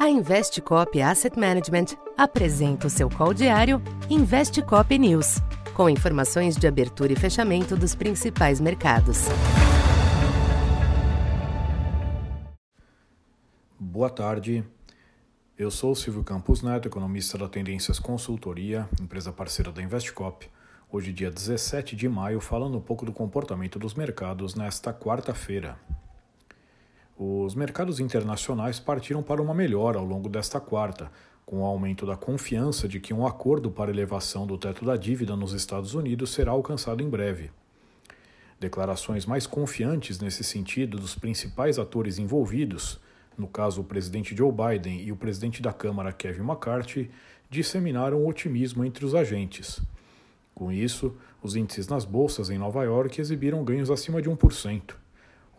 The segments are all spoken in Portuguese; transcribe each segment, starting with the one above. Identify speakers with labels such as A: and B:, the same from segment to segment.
A: A Investcop Asset Management apresenta o seu call diário Investcop News, com informações de abertura e fechamento dos principais mercados.
B: Boa tarde. Eu sou Silvio Campos Neto, economista da Tendências Consultoria, empresa parceira da Investcop. Hoje, dia 17 de maio, falando um pouco do comportamento dos mercados nesta quarta-feira. Os mercados internacionais partiram para uma melhora ao longo desta quarta, com o aumento da confiança de que um acordo para elevação do teto da dívida nos Estados Unidos será alcançado em breve. Declarações mais confiantes nesse sentido dos principais atores envolvidos, no caso o presidente Joe Biden e o presidente da Câmara Kevin McCarthy, disseminaram otimismo entre os agentes. Com isso, os índices nas bolsas em Nova York exibiram ganhos acima de 1%.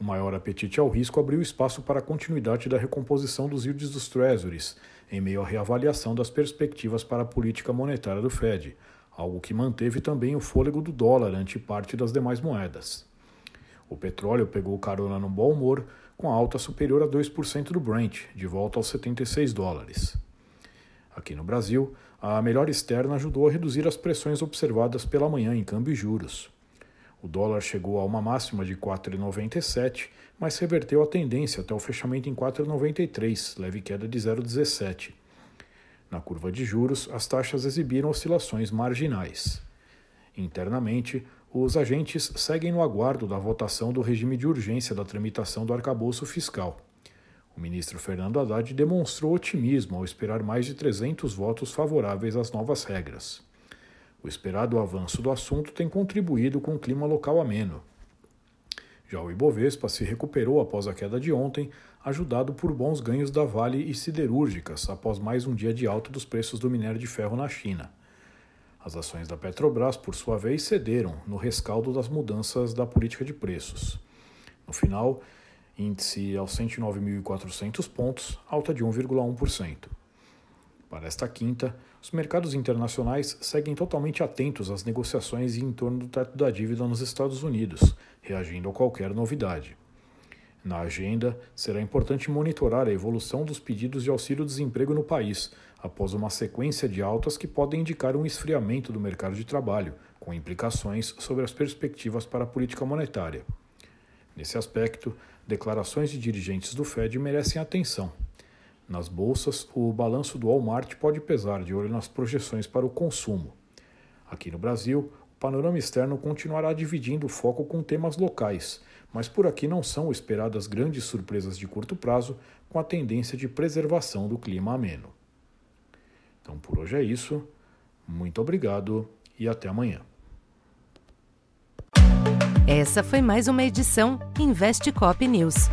B: O maior apetite ao risco abriu espaço para a continuidade da recomposição dos yields dos Treasuries, em meio à reavaliação das perspectivas para a política monetária do Fed, algo que manteve também o fôlego do dólar ante parte das demais moedas. O petróleo pegou carona no bom humor, com alta superior a 2% do Brent, de volta aos 76 dólares. Aqui no Brasil, a melhor externa ajudou a reduzir as pressões observadas pela manhã em câmbio e juros. O dólar chegou a uma máxima de 4,97, mas reverteu a tendência até o fechamento em 4,93, leve queda de 0,17. Na curva de juros, as taxas exibiram oscilações marginais. Internamente, os agentes seguem no aguardo da votação do regime de urgência da tramitação do arcabouço fiscal. O ministro Fernando Haddad demonstrou otimismo ao esperar mais de 300 votos favoráveis às novas regras. O esperado avanço do assunto tem contribuído com o clima local ameno. Já o Ibovespa se recuperou após a queda de ontem, ajudado por bons ganhos da Vale e siderúrgicas após mais um dia de alta dos preços do minério de ferro na China. As ações da Petrobras, por sua vez, cederam no rescaldo das mudanças da política de preços. No final, índice aos 109.400 pontos, alta de 1,1%. Para esta quinta, os mercados internacionais seguem totalmente atentos às negociações em torno do teto da dívida nos Estados Unidos, reagindo a qualquer novidade. Na agenda, será importante monitorar a evolução dos pedidos de auxílio-desemprego no país, após uma sequência de altas que podem indicar um esfriamento do mercado de trabalho, com implicações sobre as perspectivas para a política monetária. Nesse aspecto, declarações de dirigentes do Fed merecem atenção. Nas bolsas, o balanço do Walmart pode pesar de olho nas projeções para o consumo. Aqui no Brasil, o panorama externo continuará dividindo o foco com temas locais, mas por aqui não são esperadas grandes surpresas de curto prazo, com a tendência de preservação do clima ameno. Então por hoje é isso. Muito obrigado e até amanhã.
A: Essa foi mais uma edição Investe Cop News.